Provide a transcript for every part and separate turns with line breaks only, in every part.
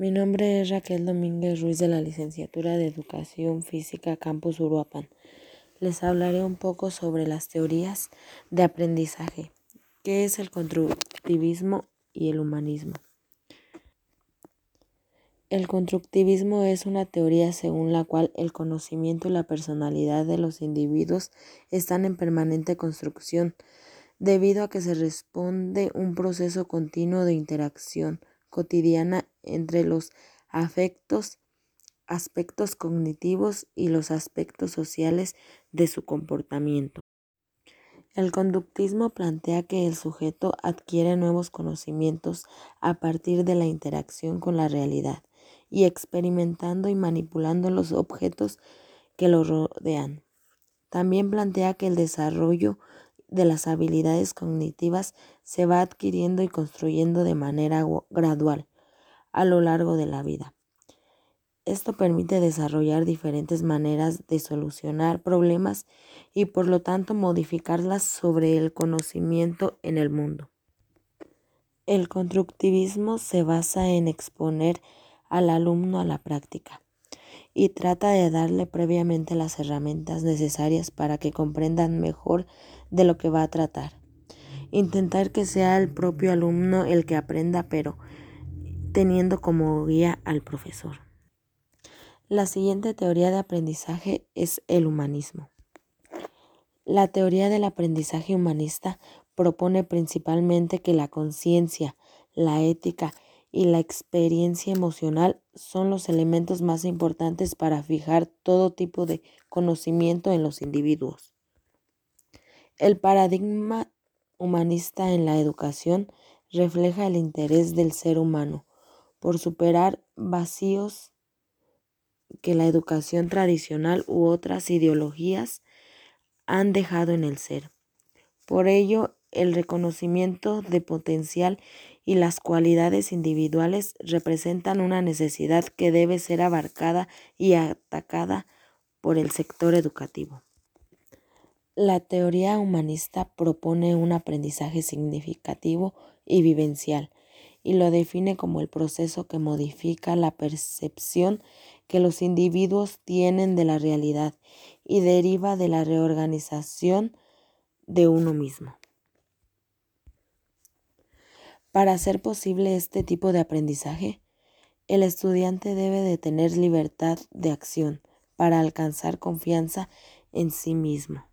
Mi nombre es Raquel Domínguez Ruiz de la Licenciatura de Educación Física Campus Uruapan. Les hablaré un poco sobre las teorías de aprendizaje, qué es el constructivismo y el humanismo. El constructivismo es una teoría según la cual el conocimiento y la personalidad de los individuos están en permanente construcción, debido a que se responde un proceso continuo de interacción cotidiana entre los afectos, aspectos cognitivos y los aspectos sociales de su comportamiento. El conductismo plantea que el sujeto adquiere nuevos conocimientos a partir de la interacción con la realidad y experimentando y manipulando los objetos que lo rodean. También plantea que el desarrollo de las habilidades cognitivas se va adquiriendo y construyendo de manera gradual a lo largo de la vida. Esto permite desarrollar diferentes maneras de solucionar problemas y por lo tanto modificarlas sobre el conocimiento en el mundo. El constructivismo se basa en exponer al alumno a la práctica y trata de darle previamente las herramientas necesarias para que comprendan mejor de lo que va a tratar. Intentar que sea el propio alumno el que aprenda, pero teniendo como guía al profesor. La siguiente teoría de aprendizaje es el humanismo. La teoría del aprendizaje humanista propone principalmente que la conciencia, la ética y la experiencia emocional son los elementos más importantes para fijar todo tipo de conocimiento en los individuos. El paradigma humanista en la educación refleja el interés del ser humano por superar vacíos que la educación tradicional u otras ideologías han dejado en el ser. Por ello, el reconocimiento de potencial y las cualidades individuales representan una necesidad que debe ser abarcada y atacada por el sector educativo. La teoría humanista propone un aprendizaje significativo y vivencial y lo define como el proceso que modifica la percepción que los individuos tienen de la realidad y deriva de la reorganización de uno mismo. Para hacer posible este tipo de aprendizaje, el estudiante debe de tener libertad de acción para alcanzar confianza en sí mismo.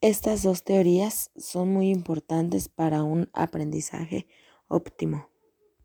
Estas dos teorías son muy importantes para un aprendizaje óptimo.